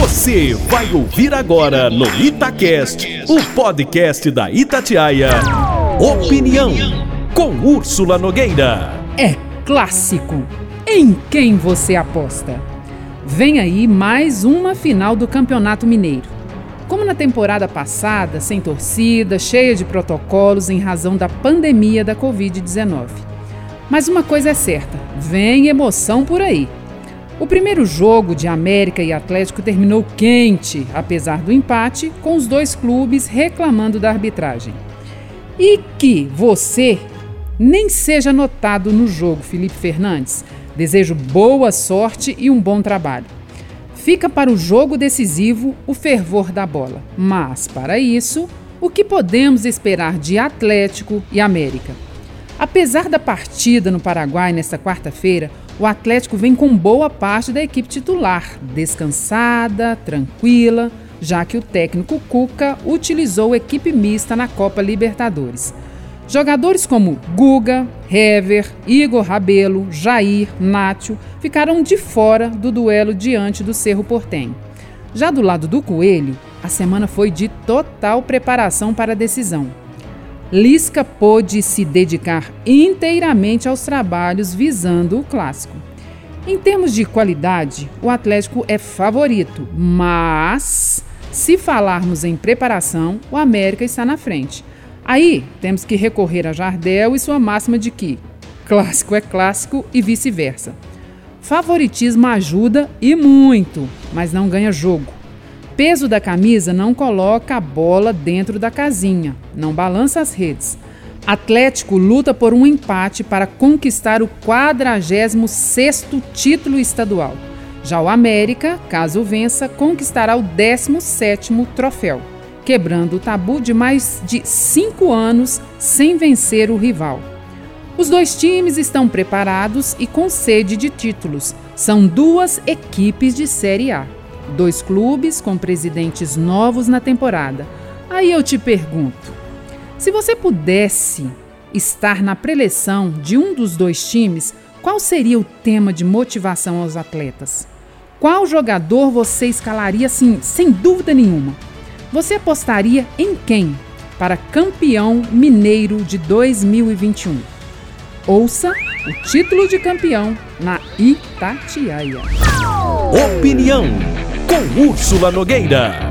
Você vai ouvir agora no Itacast, o podcast da Itatiaia. Opinião com Úrsula Nogueira. É clássico. Em quem você aposta? Vem aí mais uma final do Campeonato Mineiro. Como na temporada passada, sem torcida, cheia de protocolos em razão da pandemia da Covid-19. Mas uma coisa é certa: vem emoção por aí. O primeiro jogo de América e Atlético terminou quente, apesar do empate, com os dois clubes reclamando da arbitragem. E que você nem seja notado no jogo, Felipe Fernandes. Desejo boa sorte e um bom trabalho. Fica para o jogo decisivo o fervor da bola, mas para isso, o que podemos esperar de Atlético e América? Apesar da partida no Paraguai nesta quarta-feira, o Atlético vem com boa parte da equipe titular, descansada, tranquila, já que o técnico Cuca utilizou equipe mista na Copa Libertadores. Jogadores como Guga, Hever, Igor Rabelo, Jair, Nátio ficaram de fora do duelo diante do Cerro Portenho. Já do lado do Coelho, a semana foi de total preparação para a decisão. Lisca pôde se dedicar inteiramente aos trabalhos visando o clássico. Em termos de qualidade, o Atlético é favorito, mas se falarmos em preparação, o América está na frente. Aí temos que recorrer a Jardel e sua máxima de que clássico é clássico e vice-versa. Favoritismo ajuda e muito, mas não ganha jogo peso da camisa não coloca a bola dentro da casinha, não balança as redes. Atlético luta por um empate para conquistar o 46º título estadual. Já o América, caso vença, conquistará o 17º troféu, quebrando o tabu de mais de cinco anos sem vencer o rival. Os dois times estão preparados e com sede de títulos. São duas equipes de Série A. Dois clubes com presidentes novos na temporada. Aí eu te pergunto: se você pudesse estar na preleção de um dos dois times, qual seria o tema de motivação aos atletas? Qual jogador você escalaria assim, sem dúvida nenhuma? Você apostaria em quem para campeão mineiro de 2021? Ouça o título de campeão na Itatiaia. Opinião com Úrsula Nogueira.